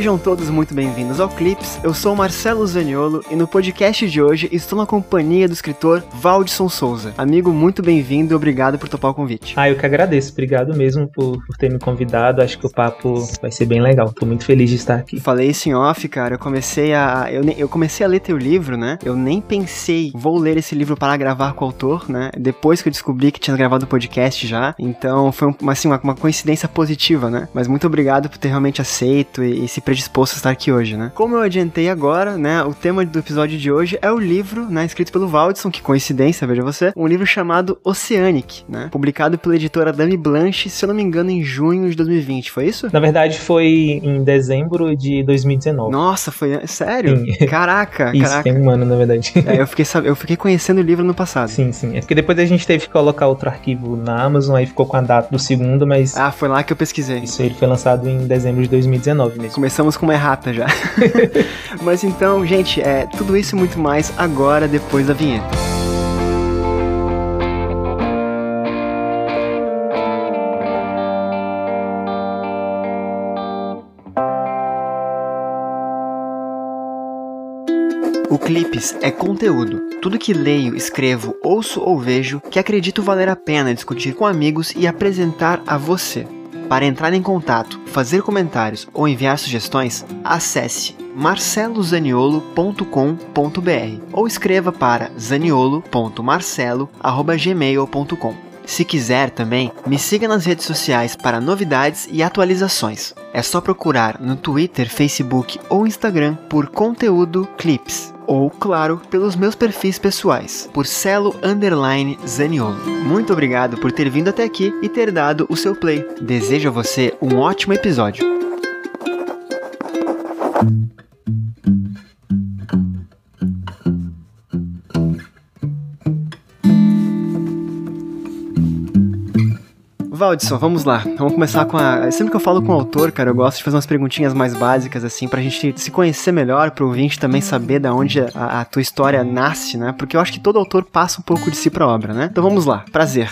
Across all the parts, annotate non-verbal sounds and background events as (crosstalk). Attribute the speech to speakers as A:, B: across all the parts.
A: Sejam todos muito bem-vindos ao Clips. Eu sou Marcelo Zaniolo e no podcast de hoje estou na companhia do escritor Valdson Souza. Amigo, muito bem-vindo e obrigado por topar o convite.
B: Ah, eu que agradeço. Obrigado mesmo por, por ter me convidado. Acho que o papo vai ser bem legal. Tô muito feliz de estar aqui.
A: Falei isso em off, cara. Eu comecei a. Eu, eu comecei a ler teu livro, né? Eu nem pensei, vou ler esse livro para gravar com o autor, né? Depois que eu descobri que tinha gravado o podcast já. Então foi uma, assim, uma, uma coincidência positiva, né? Mas muito obrigado por ter realmente aceito e, e se predisposto a estar aqui hoje, né? Como eu adiantei agora, né, o tema do episódio de hoje é o livro, né, escrito pelo Valdson, que coincidência, veja você, um livro chamado Oceanic, né, publicado pela editora Dame Blanche, se eu não me engano, em junho de 2020, foi isso?
B: Na verdade, foi em dezembro de 2019.
A: Nossa, foi sério? Sim. (laughs) Caraca,
B: isso,
A: caraca.
B: tem um ano, na verdade.
A: É, eu fiquei, eu fiquei conhecendo o livro no passado.
B: Sim, sim. É porque depois a gente teve que colocar outro arquivo na Amazon, aí ficou com a data do segundo, mas...
A: Ah, foi lá que eu pesquisei.
B: Isso, ele foi lançado em dezembro de 2019 mesmo.
A: Começamos com uma errata já. (laughs) Mas então, gente, é tudo isso e muito mais agora depois da vinheta. O Clipes é conteúdo. Tudo que leio, escrevo, ouço ou vejo que acredito valer a pena discutir com amigos e apresentar a você. Para entrar em contato, fazer comentários ou enviar sugestões, acesse marcelozaniolo.com.br ou escreva para zaniolo.marcelo@gmail.com. Se quiser também, me siga nas redes sociais para novidades e atualizações. É só procurar no Twitter, Facebook ou Instagram por conteúdo Clips ou, claro, pelos meus perfis pessoais, por Celo Underline Zaniolo. Muito obrigado por ter vindo até aqui e ter dado o seu play. Desejo a você um ótimo episódio. Valdisson, vamos lá. Vamos começar com a. Sempre que eu falo com o autor, cara, eu gosto de fazer umas perguntinhas mais básicas, assim, pra gente se conhecer melhor, pro ouvinte também saber da onde a, a tua história nasce, né? Porque eu acho que todo autor passa um pouco de si pra obra, né? Então vamos lá. Prazer.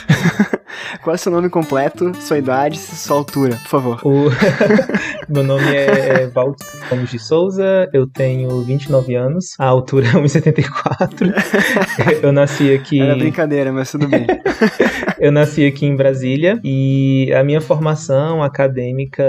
A: (laughs) Qual é o seu nome completo, sua idade, sua altura, por favor?
B: O... (laughs) Meu nome é, é Valdo Gomes de Souza, eu tenho 29 anos, a altura é 1,74. (laughs) eu nasci aqui.
A: Era brincadeira, mas tudo bem. (laughs)
B: eu nasci aqui em Brasília e a minha formação acadêmica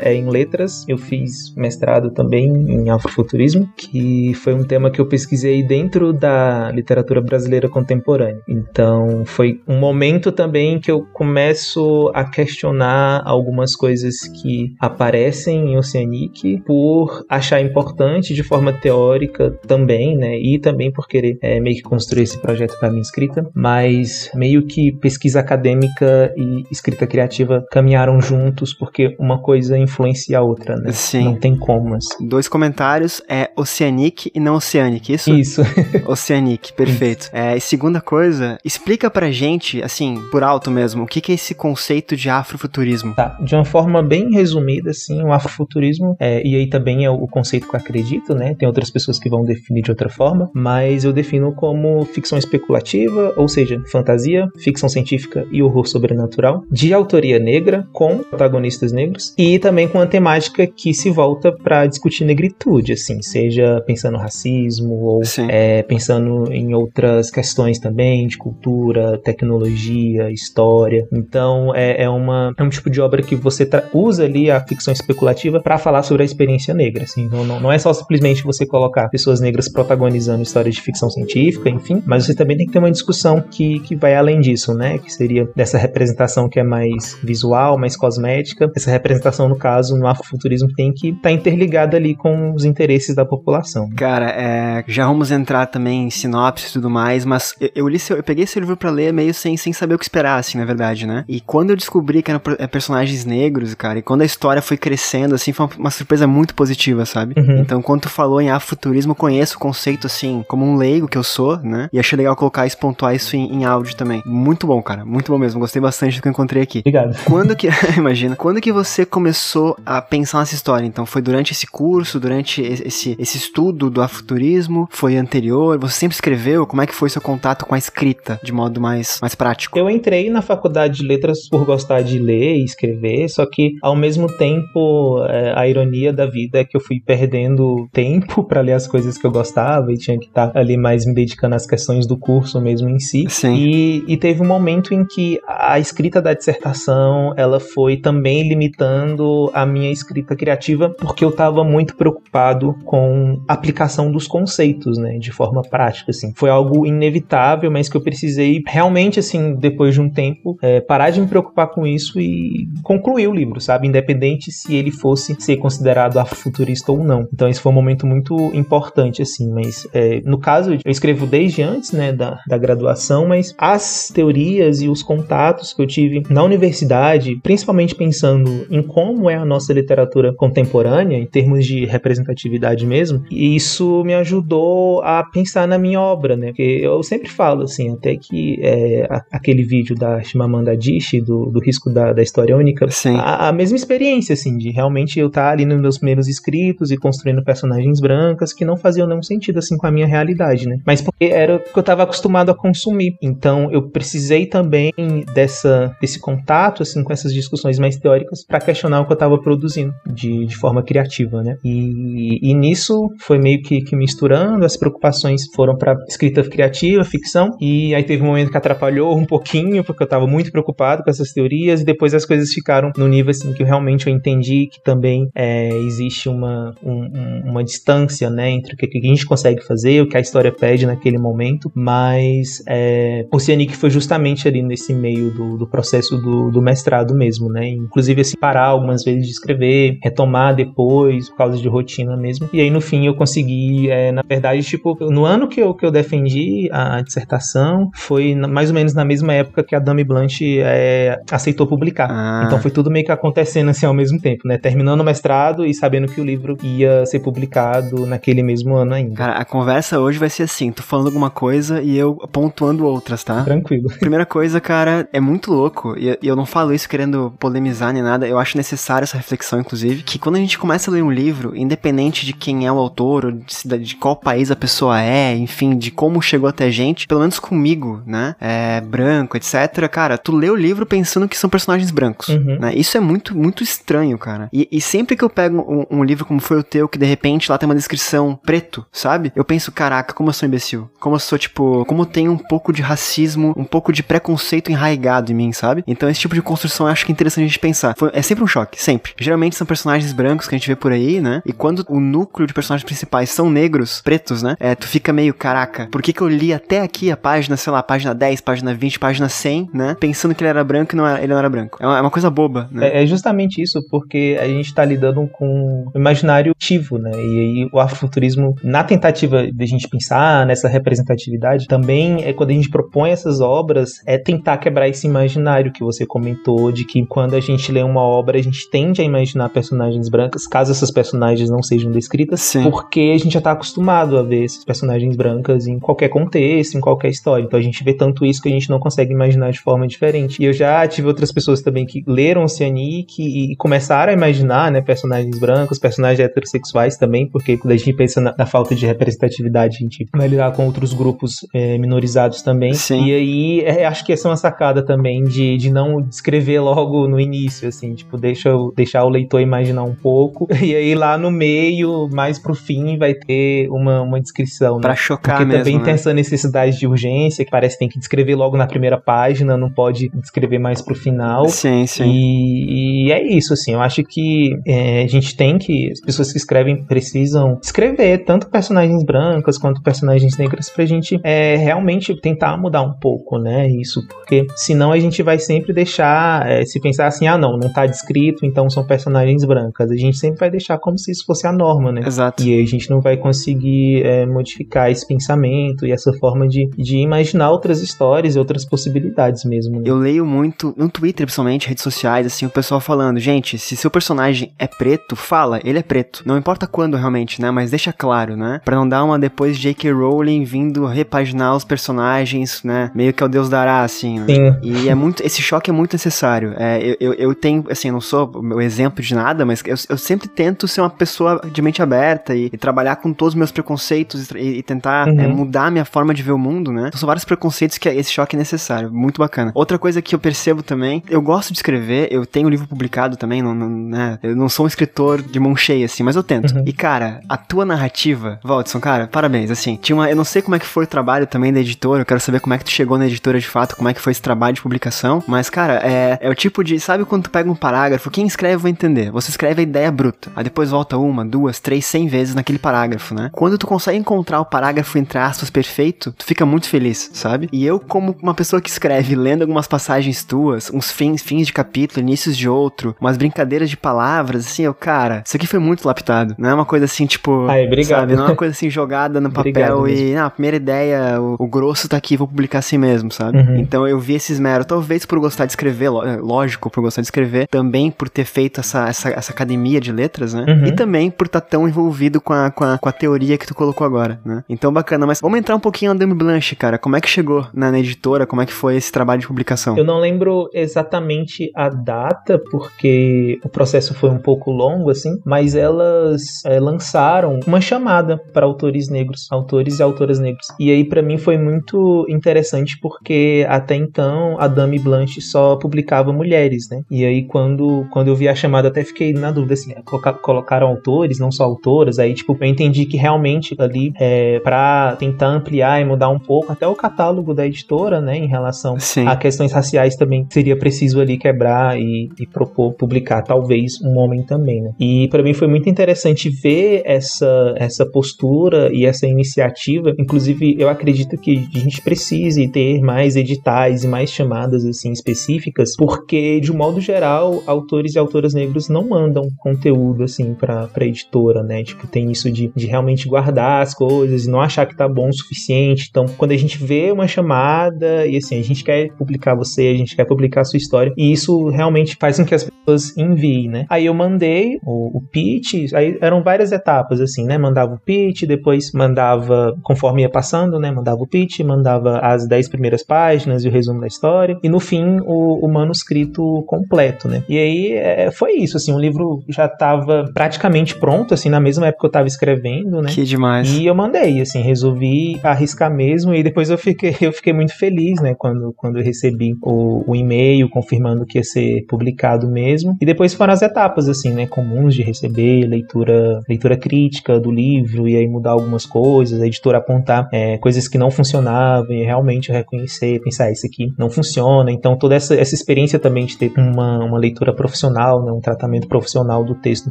B: é em letras. Eu fiz mestrado também em afrofuturismo, que foi um tema que eu pesquisei dentro da literatura brasileira contemporânea. Então foi um momento também que eu começo a questionar algumas coisas que aparecem em Oceanic por achar importante de forma teórica também, né? E também por querer é, meio que construir esse projeto para minha escrita, mas meio que pesquisa acadêmica e escrita criativa caminharam juntos porque uma coisa influencia a outra, né?
A: Sim.
B: Não tem como. Assim.
A: Dois comentários é Oceanic e não Oceanic, isso?
B: Isso. (laughs)
A: Oceanic, perfeito. É, e segunda coisa, explica pra gente, assim, por alto mesmo, o que, que é esse conceito de afrofuturismo?
B: Tá, de uma forma bem resumida, assim, o afrofuturismo, é, e aí também é o conceito que eu acredito, né? Tem outras pessoas que vão definir de outra forma, mas eu defino como ficção especulativa, ou seja, fantasia, ficção científica e horror sobrenatural, de autoria negra, com protagonistas negros, e também com a temática que se volta para discutir negritude, assim, seja pensando racismo ou é, pensando em outras questões também, de cultura, tecnologia, história. Então é, é, uma, é um tipo de obra que você usa ali a ficção especulativa para falar sobre a experiência negra. Assim. Então, não, não é só simplesmente você colocar pessoas negras protagonizando histórias de ficção científica, enfim, mas você também tem que ter uma discussão que, que vai além disso, né? Que seria dessa representação que é mais visual, mais cosmética. Essa representação, no caso, no afrofuturismo, tem que estar tá interligada ali com os interesses da população.
A: Cara, é, já vamos entrar também em sinopse e tudo mais, mas eu, eu, li, eu peguei esse livro para ler meio sem, sem saber o que esperar, assim, na verdade, né? E quando eu descobri que eram é, personagens negros, cara, e quando a história foi crescendo, assim, foi uma, surpresa muito positiva, sabe?
B: Uhum.
A: Então, quando tu falou em afrofuturismo, eu conheço o conceito, assim, como um leigo que eu sou, né? E achei legal colocar e pontuar isso em, em áudio também. Muito bom, cara, muito bom mesmo. Gostei bastante do que eu encontrei aqui.
B: Obrigado.
A: Quando que, (laughs) imagina, quando que você começou a pensar nessa história? Então, foi durante esse curso, durante esse, esse estudo do afrofuturismo? Foi anterior? Você sempre escreveu? Como é que foi seu contato com a escrita, de modo mais, mais prático?
B: Eu entrei na faculdade de letras por gostar de ler e escrever, só que ao mesmo tempo como é, a ironia da vida é que eu fui perdendo tempo para ler as coisas que eu gostava e tinha que estar tá ali mais me dedicando às questões do curso mesmo em si.
A: Sim.
B: E, e teve um momento em que a escrita da dissertação ela foi também limitando a minha escrita criativa porque eu estava muito preocupado com a aplicação dos conceitos, né, de forma prática, assim. Foi algo inevitável, mas que eu precisei realmente, assim, depois de um tempo, é, parar de me preocupar com isso e concluir o livro, sabe? Independente se ele fosse ser considerado afrofuturista ou não. Então esse foi um momento muito importante, assim, mas é, no caso, eu escrevo desde antes, né, da, da graduação, mas as teorias e os contatos que eu tive na universidade, principalmente pensando em como é a nossa literatura contemporânea, em termos de representatividade mesmo, isso me ajudou a pensar na minha obra, né? Porque eu sempre falo, assim, até que é, aquele vídeo da Shimamanda Adichie, do, do risco da, da história única, a, a, mesma experiência, assim, de realmente eu estar ali nos meus primeiros escritos e construindo personagens brancas que não faziam nenhum sentido, assim, com a minha realidade, né? Mas porque era o que eu estava acostumado a consumir. Então eu precisei também dessa, desse contato, assim, com essas discussões mais teóricas para questionar o que eu estava produzindo de, de forma criativa, né? E, e nisso foi meio que, que misturando, as preocupações foram para escrita criativa, ficção, e aí teve um momento que atrapalhou um pouquinho, porque eu estava muito preocupado com essas teorias, e depois as coisas ficaram no nível assim que realmente eu entendi que também é, existe uma, um, uma distância né, entre o que, a gente consegue fazer, o que a história pede naquele momento, mas é, Oceanic foi justamente ali nesse meio do, do processo do, do, mestrado mesmo, né? Inclusive assim, parar algumas vezes de escrever, retomar depois, por causa de rotina mesmo. E aí no fim eu consegui, é, na verdade, tipo, no ano que eu, que eu defendi a dissertação, foi mais ou menos na mesma época que a Dame Blanche é, aceitou publicar. Ah. Então foi tudo meio que acontecendo assim ao mesmo tempo, né? Terminando o mestrado e sabendo que o livro ia ser publicado naquele mesmo ano ainda.
A: Cara, a conversa hoje vai ser assim, tu falando alguma coisa e eu pontuando outras, tá?
B: Tranquilo. (laughs)
A: Primeira coisa, cara, é muito louco, e eu não falo isso querendo polemizar nem nada, eu acho necessária essa reflexão, inclusive, que quando a gente começa a ler um livro, independente de quem é o autor, ou de, de qual país a pessoa é, enfim, de como chegou até a gente, pelo menos comigo, né? É, branco, etc. Cara, tu lê o livro pensando que são personagens brancos, uhum. né? Isso é muito, muito estranho, cara. E, e sempre que eu pego um, um, livro como foi o teu, que de repente lá tem uma descrição preto, sabe? Eu penso, caraca, como eu sou imbecil. Como eu sou, tipo, como tem um pouco de racismo, um pouco de preconceito enraigado em mim, sabe? Então esse tipo de construção eu acho que é interessante a gente pensar. Foi, é sempre um choque, sempre. Geralmente são personagens brancos que a gente vê por aí, né? E quando o núcleo de personagens principais são negros, pretos, né? É, tu fica meio, caraca, por que que eu li até aqui a página, sei lá, página 10, página 20, página 100, né? Pensando que ele era branco e não era, ele não era branco. É uma, é uma coisa boba, né?
B: É, é, justamente isso, porque a gente tá lidando com o imaginário ativo, né? E aí o afrofuturismo, na tentativa de a gente pensar nessa representatividade, também é quando a gente propõe essas obras, é tentar quebrar esse imaginário que você comentou, de que quando a gente lê uma obra, a gente tende a imaginar personagens brancas, caso essas personagens não sejam descritas, Sim. porque a gente já tá acostumado a ver esses personagens brancas em qualquer contexto, em qualquer história. Então a gente vê tanto isso que a gente não consegue imaginar de forma diferente. E eu já tive outras pessoas também que leram Oceanic e começaram a imaginar, né, personagens brancos, personagens heterossexuais também, porque quando a gente pensa na, na falta de representatividade, a gente vai lidar com outros grupos é, minorizados também. Sim. E aí é, acho que essa é uma sacada também de, de não descrever logo no início, assim, tipo, deixa, deixar o leitor imaginar um pouco, (laughs) e aí lá no meio, mais pro fim, vai ter uma, uma descrição.
A: Pra né? chocar
B: Porque
A: mesmo,
B: também
A: né?
B: tem essa necessidade de urgência, que parece que tem que descrever logo na primeira página, não pode descrever mais pro final.
A: Sim, sim.
B: E, e é isso, assim, eu acho que é, a gente tem que, as pessoas que escrevem precisam escrever tanto personagens brancas quanto personagens negras pra gente é, realmente tentar mudar um pouco, né, isso, porque senão a gente vai sempre deixar, é, se pensar assim, ah não, não tá descrito, então são personagens brancas, a gente sempre vai deixar como se isso fosse a norma, né.
A: Exato.
B: E aí a gente não vai conseguir é, modificar esse pensamento e essa forma de, de imaginar outras histórias e outras possibilidades mesmo. Né?
A: Eu leio muito, no Twitter principalmente, redes sociais, assim, o pessoal falando, gente, se seu personagem é preto, fala, ele é preto. Não importa quando realmente, né, mas deixa claro, né, pra não dar uma depois J.K. Rowling vindo repaginar os personagens, né, meio que ao Deus dará, assim. Né?
B: Sim.
A: E é muito, esse choque é muito necessário. É, eu, eu, eu tenho, assim, não sou o exemplo de nada, mas eu, eu sempre tento ser uma pessoa de mente aberta e, e trabalhar com todos os meus preconceitos e, e tentar uhum. é, mudar a minha forma de ver o mundo, né? Então, são vários preconceitos que esse choque é necessário. Muito bacana. Outra coisa que eu percebo também, eu gosto de escrever, eu tenho um livro publicado também, não, não, né? Eu não sou um escritor de mão cheia, assim, mas eu tento. Uhum. E, cara, a tua narrativa, Valdson, cara, parabéns, assim. Tinha uma. Eu não sei como é que foi o trabalho também da editora, eu quero saber como é que tu chegou na editora de fato, como é que foi esse trabalho de publicação. Mas, cara, é, é o tipo de. Sabe quando tu pega um parágrafo? Quem escreve vai entender. Você escreve a ideia bruta. Aí depois volta uma, duas, três, cem vezes naquele parágrafo, né? Quando tu consegue encontrar o parágrafo, entre aspas, perfeito, tu fica muito feliz, sabe? E eu, como uma pessoa que escreve, lendo algumas passagens tuas, uns fins, fins de capítulo, inícios de outro, umas brincadeiras de palavras, assim, eu, cara, isso aqui foi muito lapidado. Não é uma coisa assim, tipo.
B: Ai, obrigado.
A: Sabe? Não é uma coisa assim jogada no (laughs) papel e, ah, a primeira ideia, o, o, grosso tá aqui, vou publicar assim mesmo, sabe? Uhum. Então eu vi esse esmero, talvez por gostar de escrever, é, lógico, por gostar de escrever, também por ter feito essa, essa, essa academia de letras, né? Uhum. E também por estar tá tão envolvido com a, com, a, com a teoria que tu colocou agora, né? Então bacana, mas vamos entrar um pouquinho na Dame Blanche, cara. Como é que chegou na, na editora? Como é que foi esse trabalho de publicação?
B: Eu não lembro exatamente a data, porque o processo foi um pouco longo, assim, mas elas é, lançaram uma chamada para autores negros, autores e autoras negros. E aí, para mim, foi muito interessante porque até então a Dame Blanche só publicava mulheres, né? E aí, quando, quando eu vi a chamada, até fiquei na dúvida, assim, colocaram autores, não só autoras. Aí, tipo, eu entendi que realmente ali, é, para tentar ampliar e mudar um pouco até o catálogo da editora, né, em relação Sim. a questões raciais também, seria preciso ali quebrar e, e propor publicar, talvez, um homem também, né? E para mim foi muito interessante ver essa, essa postura e essa iniciativa. Inclusive, eu acredito que a gente precise ter mais editais e mais chamadas assim específicas, porque de um modo geral, autores e autoras negros não mandam conteúdo assim para editora, né? Tipo, tem isso de, de realmente guardar as coisas e não achar que tá bom o suficiente. Então, quando a gente vê uma chamada e assim, a gente quer publicar você, a gente quer publicar a sua história, e isso realmente faz com que as pessoas enviem, né? Aí eu mandei o, o pitch, aí eram várias etapas assim, né? Mandava o pitch, depois mandava conforme ia passando, né? Mandava o pitch, mandava as 10 primeiras páginas e o resumo da história, e no fim o, o manuscrito completo, né? E aí é, foi isso, assim, o livro já estava praticamente pronto, assim, na mesma época que eu estava escrevendo, né?
A: Que demais.
B: E eu mandei, assim, resolvi arriscar mesmo, e depois eu fiquei, (laughs) eu fiquei muito feliz, né? Quando, quando eu recebi o, o e-mail confirmando que ia ser publicado mesmo. E depois foram as etapas, assim, né? Comuns de receber, leitura, leitura crítica do livro, e aí mudar algumas coisas, a editora apontar é, coisas que não funcionavam, e realmente reconhecer, pensar, ah, isso aqui não funciona. Então, toda essa, essa experiência também de ter uma, uma leitura profissional, né? Um tratamento profissional do texto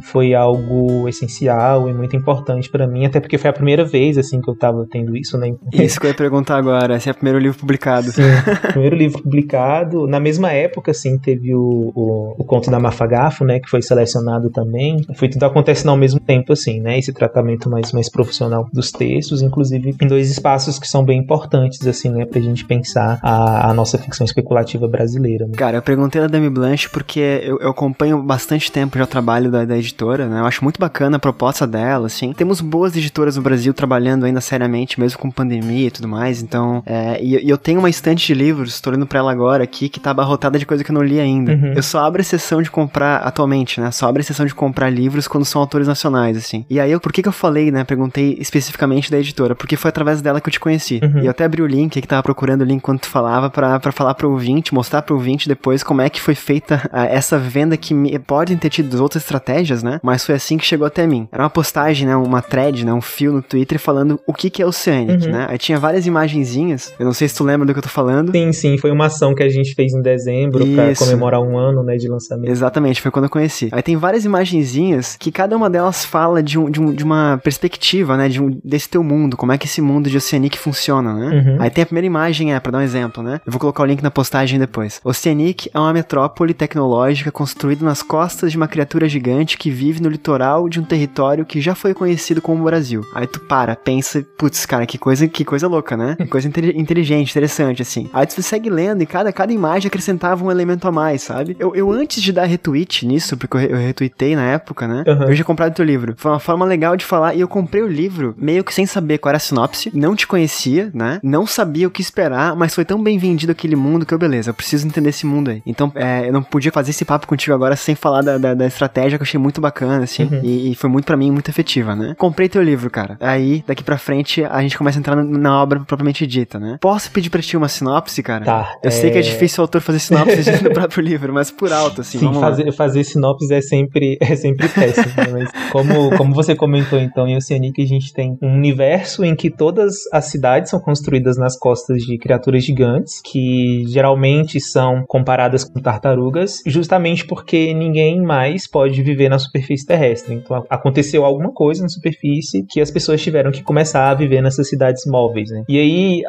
B: foi algo essencial e muito importante para mim, até porque foi a primeira vez, assim, que eu tava tendo isso, né?
A: Isso que eu ia perguntar agora, se é o primeiro livro publicado.
B: Sim, primeiro livro publicado. Na mesma época, assim, teve o, o, o Conto da Né? Que foi selecionado também. Foi tudo acontecendo ao mesmo tempo, assim, né? Esse tratamento mais, mais profissional dos textos, inclusive em dois espaços que são bem importantes, assim, né? Pra gente pensar a, a nossa ficção especulativa brasileira. Né?
A: Cara, eu perguntei da Demi Blanche porque eu, eu acompanho bastante tempo já o trabalho da, da editora, né? Eu acho muito bacana a proposta dela, assim. Temos boas editoras no Brasil trabalhando ainda seriamente, mesmo com pandemia e tudo mais, então... É, e, e, eu tenho uma estante de livros, tô olhando pra ela agora aqui, que tá abarrotada de coisa que eu não li ainda. Uhum. Eu só abro a sessão de comprar, atualmente, né? Só abro a sessão de comprar livros quando são autores nacionais, assim. E aí, eu, por que que eu falei, né? Perguntei especificamente da editora, porque foi através dela que eu te conheci. Uhum. E eu até abri o link, que tava procurando o link quando tu falava, pra, pra falar pro ouvinte, mostrar pro ouvinte depois como é que foi feita a, essa venda que me, podem ter tido outras estratégias, né? Mas foi assim que chegou até mim. Era uma postagem, né? Uma thread, né? Um fio no Twitter falando o que que é Oceanic, uhum. né? Aí tinha várias imagenzinhas, eu não sei se tu lembra do que eu tô falando.
B: Sim, sim, foi uma ação que a gente fez em dezembro pra comemorar um ano, né, de lançamento.
A: Exatamente, foi quando eu conheci. Aí tem várias imagenzinhas que cada uma delas fala de, um, de, um, de uma perspectiva, né, de um, desse teu mundo, como é que esse mundo de Oceanic funciona, né? Uhum. Aí tem a primeira imagem, é, pra dar um exemplo, né? Eu vou colocar o link na postagem depois. Oceanic é uma metrópole tecnológica construída nas costas de uma criatura gigante que vive no litoral de um território que já foi conhecido como Brasil. Aí tu para, pensa, putz, cara, que coisa, que coisa louca, né? Que (laughs) coisa inteligente, interessante, assim. Aí tu segue lendo e cada, cada imagem acrescentava um elemento a mais, sabe? Eu, eu antes de dar retweet nisso, porque eu, retuitei na época, né? Uhum. Eu já comprado teu livro. Foi uma forma legal de falar e eu comprei o livro meio que sem saber qual era a sinopse, não te conhecia, né? Não sabia o que esperar, mas foi tão bem vendido aquele mundo que eu, beleza, eu preciso entender esse mundo aí. Então, é, eu não podia fazer esse papo contigo agora sem falar da, da, da estratégia que eu achei muito bacana, assim, uhum. e, e, foi muito para mim muito efetiva, né? Comprei teu livro, cara. Aí, daqui pra frente, a gente começa a entrar na obra propriamente dita, né? Posso pedir pra ti uma sinopse, cara?
B: Tá.
A: Eu é... sei que é difícil o autor fazer sinopse (laughs) do próprio livro, mas por alto, assim.
B: Sim, fazer, fazer fazer sinopses é sempre, (laughs) é sempre péssimo. Né? Mas como, como você comentou, então, em Oceanic a gente tem um universo em que todas as cidades são construídas nas costas de criaturas gigantes, que geralmente são comparadas com tartarugas, justamente porque ninguém mais pode viver na superfície terrestre. Então aconteceu alguma coisa na superfície que as pessoas tiveram que começar a viver nessas cidades móveis, né? E aí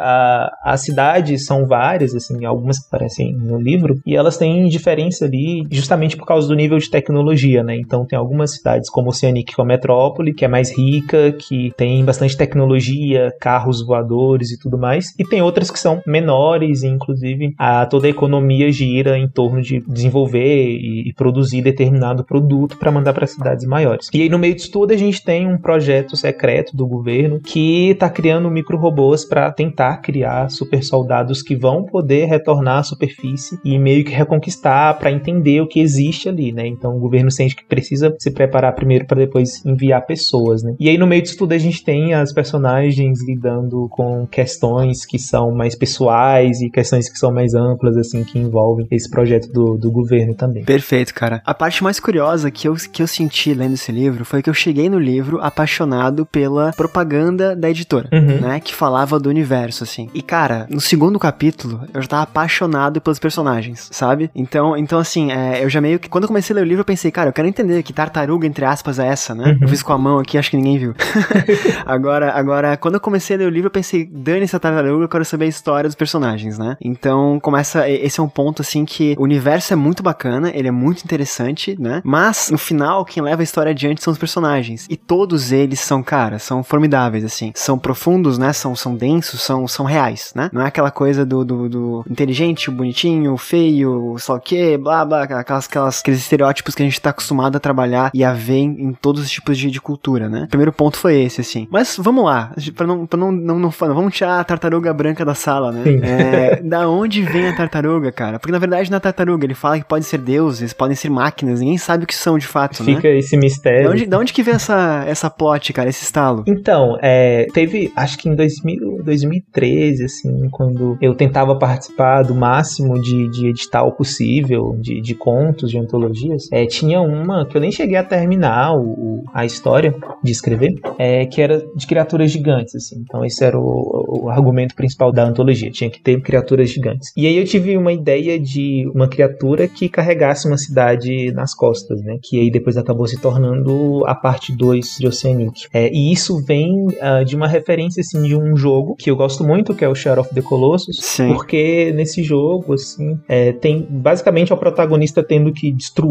B: as cidades são várias, assim, algumas que aparecem no livro, e elas têm diferença ali justamente por causa do nível de tecnologia, né? Então tem algumas cidades como Oceanic, que é a metrópole, que é mais rica, que tem bastante tecnologia, carros voadores e tudo mais, e tem outras que são menores, e inclusive a, toda a economia gira em torno de desenvolver e, e produzir determinado produto para mandar para cidades maiores. E aí no meio disso tudo a gente tem um projeto secreto do governo que está criando micro-robôs para tentar criar super soldados que vão poder retornar à superfície e meio que reconquistar para entender o que existe ali, né? Então o governo sente que precisa se preparar primeiro para depois enviar pessoas, né? E aí no meio disso tudo a gente tem as personagens lidando com questões que são mais pessoais e questões que são mais amplas, assim, que envolvem esse projeto do, do governo também.
A: Perfeito, cara. A parte mais curiosa que eu, que eu senti lendo esse livro foi que eu cheguei no livro apaixonado pela propaganda da editora, uhum. né? Que falava do universo, assim. E, cara, no segundo capítulo, eu já tava apaixonado pelos personagens, sabe? Então, então assim, é, eu já meio que. Quando eu comecei a ler o livro, eu pensei, cara, eu quero entender que tartaruga, entre aspas, é essa, né? Uhum. Eu fiz com a mão aqui, acho que ninguém viu. (laughs) agora, agora, quando eu comecei a ler o livro, eu pensei, dane essa tartaruga, eu quero saber a história dos personagens, né? Então, começa. Esse é um ponto, assim, que o universo é muito bacana, ele é muito interessante, né? Mas, no final, quem leva a história adiante são os personagens. E todos eles são, cara, são formidáveis, assim. São profundos, né? São, são densos, são, são reais, né? Não é aquela coisa do, do, do inteligente, bonitinho, feio, só o que, blá, blá, aquelas, aquelas, aqueles estereótipos que a gente tá acostumado a trabalhar e a ver em, em todos os tipos de, de cultura, né? O primeiro ponto foi esse, assim. Mas vamos lá, pra não, pra não, não, não, não vamos tirar a tartaruga branca da sala, né? É, da onde vem a tartaruga, cara? Porque na verdade na tartaruga ele fala que pode ser deuses, podem ser máquinas, ninguém sabe o que são de fato,
B: Fica né? Fica esse mistério.
A: Da onde, da onde que vem essa, essa plot, cara, esse estalo?
B: Então, é, teve, acho que em 2000, 2013, assim, quando eu tentava participar do máximo de, de edital possível, de, de contos, de antologias, é, tinha uma que eu nem cheguei a terminar o, a história de escrever, é, que era de criaturas gigantes, assim. Então esse era o, o argumento principal da antologia, tinha que ter criaturas gigantes. E aí eu tive uma ideia de uma criatura que carregasse uma cidade nas costas, né? Que aí depois acabou se tornando a parte 2 de Oceanic. É, e isso vem uh, de uma referência, assim, de um jogo que eu gosto muito, que é o Shadow of the Colossus, Sim. porque nesse jogo, assim, é, tem basicamente o protagonista tendo que destruir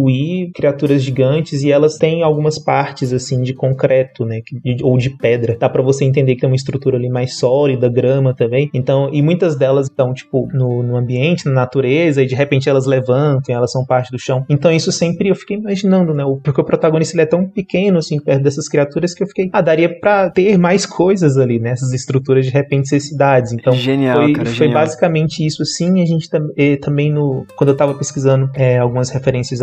B: criaturas gigantes e elas têm algumas partes, assim, de concreto, né, ou de pedra. Dá para você entender que tem uma estrutura ali mais sólida, grama também. Então, e muitas delas estão, tipo, no, no ambiente, na natureza, e de repente elas levantam, elas são parte do chão. Então, isso sempre eu fiquei imaginando, né, porque o protagonista ele é tão pequeno, assim, perto dessas criaturas que eu fiquei, ah, daria pra ter mais coisas ali, né, essas estruturas de repente ser cidades. Então,
A: genial,
B: foi,
A: cara,
B: foi
A: genial.
B: basicamente isso, sim. A gente também no quando eu tava pesquisando é, algumas referências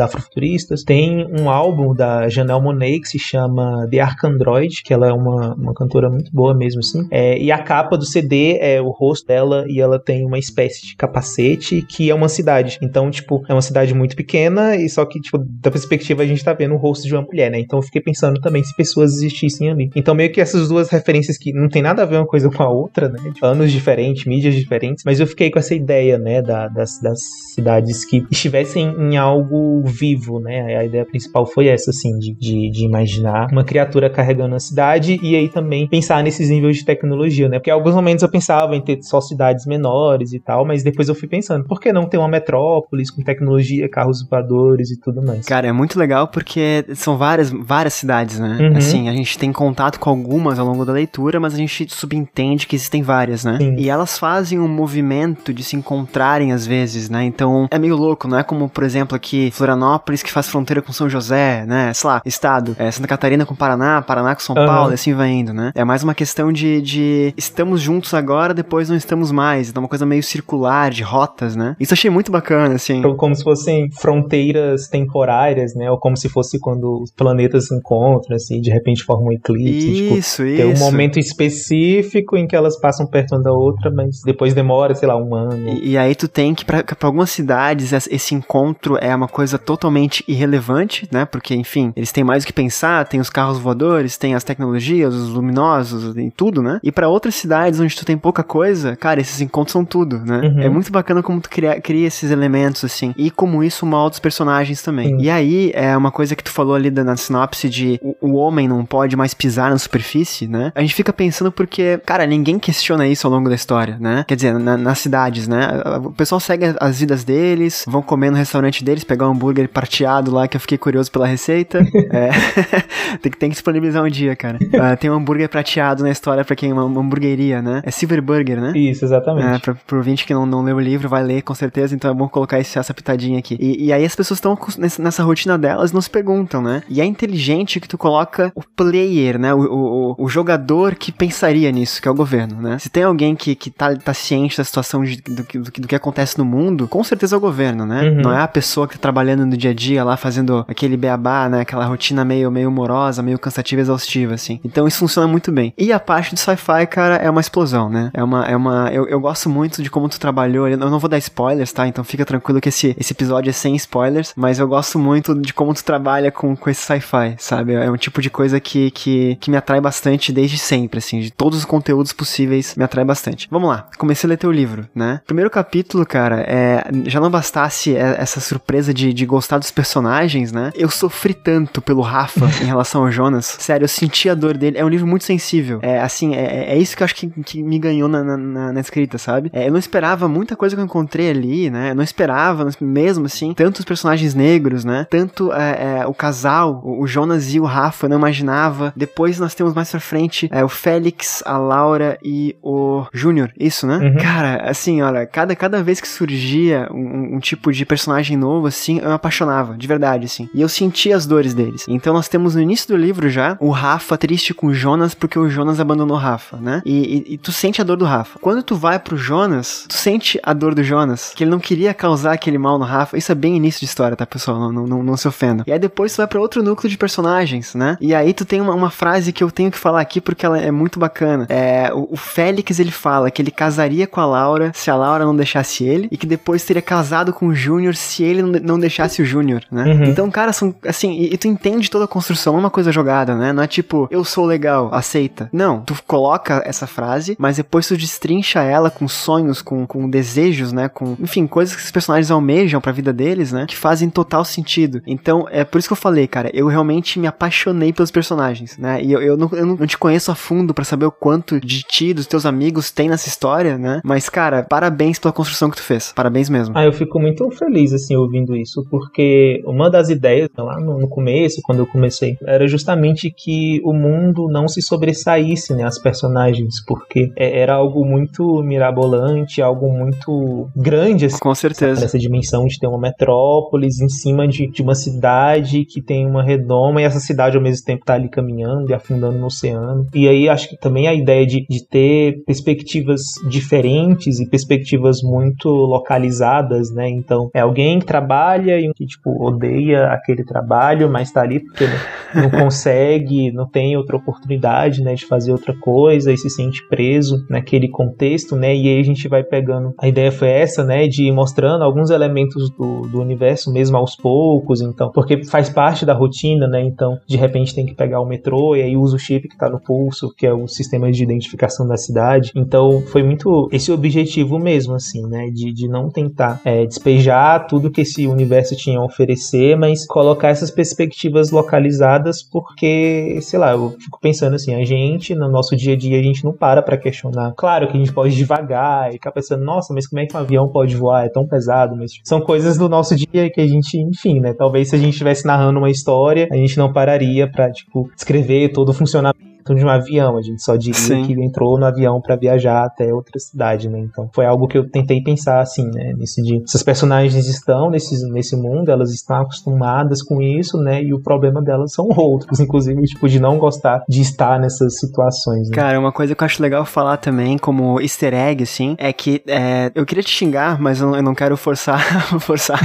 B: tem um álbum da Janelle Monáe que se chama The Arcandroid, que ela é uma, uma cantora muito boa mesmo, assim. É, e a capa do CD é o rosto dela e ela tem uma espécie de capacete que é uma cidade. Então, tipo, é uma cidade muito pequena e só que, tipo, da perspectiva a gente tá vendo o rosto de uma mulher, né? Então eu fiquei pensando também se pessoas existissem ali. Então meio que essas duas referências que não tem nada a ver uma coisa com a outra, né? Tipo, anos diferentes, mídias diferentes, mas eu fiquei com essa ideia, né, da, das, das cidades que estivessem em algo vivo, né? A ideia principal foi essa, assim, de, de, de imaginar uma criatura carregando a cidade e aí também pensar nesses níveis de tecnologia, né? Porque em alguns momentos eu pensava em ter só cidades menores e tal, mas depois eu fui pensando, por que não ter uma metrópolis com tecnologia, carros voadores e tudo mais?
A: Cara, é muito legal porque são várias, várias cidades, né? Uhum. Assim, a gente tem contato com algumas ao longo da leitura, mas a gente subentende que existem várias, né? Sim. E elas fazem um movimento de se encontrarem às vezes, né? Então é meio louco, não é como, por exemplo, aqui Florianópolis que faz fronteira com São José, né? Sei lá, estado. É, Santa Catarina com Paraná, Paraná com São uhum. Paulo, e assim vai indo, né? É mais uma questão de, de estamos juntos agora, depois não estamos mais. Então é uma coisa meio circular, de rotas, né? Isso achei muito bacana, assim.
B: Como se fossem fronteiras temporárias, né? Ou como se fosse quando os planetas se encontram, assim, de repente formam um eclipse.
A: Isso, tipo, isso.
B: Tem um momento específico em que elas passam perto uma da outra, mas depois demora, sei lá, um ano.
A: E, e aí tu tem que, para algumas cidades, esse encontro é uma coisa totalmente totalmente irrelevante, né? Porque, enfim, eles têm mais o que pensar, tem os carros voadores, tem as tecnologias, os luminosos, tem tudo, né? E para outras cidades onde tu tem pouca coisa, cara, esses encontros são tudo, né? Uhum. É muito bacana como tu cria, cria esses elementos, assim, e como isso molda os personagens também. E aí, é uma coisa que tu falou ali na sinopse de o, o homem não pode mais pisar na superfície, né? A gente fica pensando porque, cara, ninguém questiona isso ao longo da história, né? Quer dizer, na, nas cidades, né? O pessoal segue as vidas deles, vão comer no restaurante deles, pegar um hambúrguer parteado lá, que eu fiquei curioso pela receita. (laughs) é. (laughs) tem, que, tem que disponibilizar um dia, cara. Uh, tem um hambúrguer prateado na história pra quem é uma, uma hamburgueria, né? É Silver Burger, né?
B: Isso, exatamente. É,
A: pra, pro ouvinte que não, não leu o livro, vai ler com certeza, então é bom colocar esse, essa pitadinha aqui. E, e aí as pessoas estão nessa rotina delas não se perguntam, né? E é inteligente que tu coloca o player, né? O, o, o jogador que pensaria nisso, que é o governo, né? Se tem alguém que, que tá, tá ciente da situação de, do, do, do, que acontece no mundo, com certeza é o governo, né? Uhum. Não é a pessoa que tá trabalhando no dia a dia lá, fazendo aquele beabá, né? Aquela rotina meio, meio morosa, meio cansativa exaustiva, assim. Então isso funciona muito bem. E a parte do sci-fi, cara, é uma explosão, né? É uma. É uma eu, eu gosto muito de como tu trabalhou. Eu não vou dar spoilers, tá? Então fica tranquilo que esse, esse episódio é sem spoilers, mas eu gosto muito de como tu trabalha com, com esse sci-fi, sabe? É um tipo de coisa que, que, que me atrai bastante desde sempre, assim, de todos os conteúdos possíveis me atrai bastante. Vamos lá, comecei a ler teu livro, né? Primeiro capítulo, cara, é, já não bastasse essa surpresa de, de gostar dos personagens, né? Eu sofri tanto pelo Rafa (laughs) em relação ao Jonas. Sério, eu senti a dor dele. É um livro muito sensível. É assim, é, é isso que eu acho que, que me ganhou na, na, na escrita, sabe? É, eu não esperava muita coisa que eu encontrei ali, né? Eu não esperava, mesmo assim, tantos personagens negros, né? Tanto é, é, o casal, o Jonas e o Rafa, eu não imaginava. Depois nós temos mais pra frente é, o Félix, a Laura e o Júnior. Isso, né? Uhum. Cara, assim, olha, cada, cada vez que surgia um, um, tipo de personagem novo, assim, eu me apaixonava, de verdade, assim. E eu sentia as dores deles. Então nós temos no início do livro já o Rafa triste com o Jonas porque o Jonas abandonou o Rafa, né? E, e, e tu sente a dor do Rafa. Quando tu vai pro Jonas, tu sente a dor do Jonas, que ele não queria causar aquele mal no Rafa. Isso é bem início de história, tá, pessoal? Não, não, não, não se ofenda. E aí depois tu vai pra outro núcleo de personagens, né? E aí tu tem uma, uma frase que eu tenho que falar aqui porque ela é muito bacana. É, o, o Félix, ele fala que ele casaria com a Laura se a Laura não deixasse ele e que depois teria casado com o Júnior se ele não, não deixasse o Júnior, né? Uhum. Então, cara, são assim, e, e, tu entende toda a construção, não é uma coisa jogada, né? Não é tipo, eu sou legal, aceita. Não, tu coloca essa frase, mas depois tu destrincha ela com sonhos, com, com desejos, né? Com, enfim, coisas que os personagens almejam pra vida deles, né? Que fazem total sentido. Então, é por isso que eu falei, cara, eu realmente me apaixonei pelos personagens, né? E eu, eu, não, eu não te conheço a fundo para saber o quanto de ti, dos teus amigos tem nessa história, né? Mas, cara, parabéns pela construção que tu fez. Parabéns mesmo.
B: Ah, eu fico muito feliz, assim, ouvindo isso, porque uma das ideias lá no, no começo, quando eu comecei, era justamente que o mundo não se sobressaísse, né? As personagens, porque é, era algo muito mirabolante, algo muito grande, assim.
A: Com certeza.
B: Essa dimensão de ter uma metrópolis em cima de, de uma cidade que tem uma redoma e essa cidade ao mesmo tempo tá ali caminhando e afundando no oceano. E aí acho que também a ideia de, de ter perspectivas diferentes e perspectivas muito localizadas, né? Então, é alguém que trabalha e que, tipo, odeia aquele trabalho, mas tá ali porque não consegue, não tem outra oportunidade, né, de fazer outra coisa e se sente preso naquele contexto, né? E aí a gente vai pegando. A ideia foi essa, né, de ir mostrando alguns elementos do, do universo mesmo aos poucos, então, porque faz parte da rotina, né? Então, de repente tem que pegar o metrô e aí usa o chip que tá no pulso, que é o sistema de identificação da cidade. Então, foi muito esse objetivo mesmo, assim, né? De, de não tentar é, despejar tudo que esse universo tinha a oferecer, mas colocar essas perspectivas localizadas, porque, sei lá, eu fico pensando assim, a gente, no nosso dia a dia, a gente não para pra questionar. Claro que a gente pode devagar e ficar pensando, nossa, mas como é que um avião pode voar? É tão pesado, mas são coisas do nosso dia que a gente, enfim, né? Talvez se a gente estivesse narrando uma história, a gente não pararia pra, tipo, escrever todo o funcionamento de um avião. A gente só diria Sim. que ele entrou no avião para viajar até outra cidade, né? Então foi algo que eu tentei pensar assim, né? Nesse de essas personagens estão nesse, nesse mundo, elas estão acostumadas com isso, né? E o problema delas são outros, inclusive, tipo, de não gostar de estar nessas situações. Né?
A: Cara, uma coisa que eu acho legal falar também, como easter egg, assim, é que é, eu queria te xingar, mas eu, eu não quero forçar, (laughs) forçar,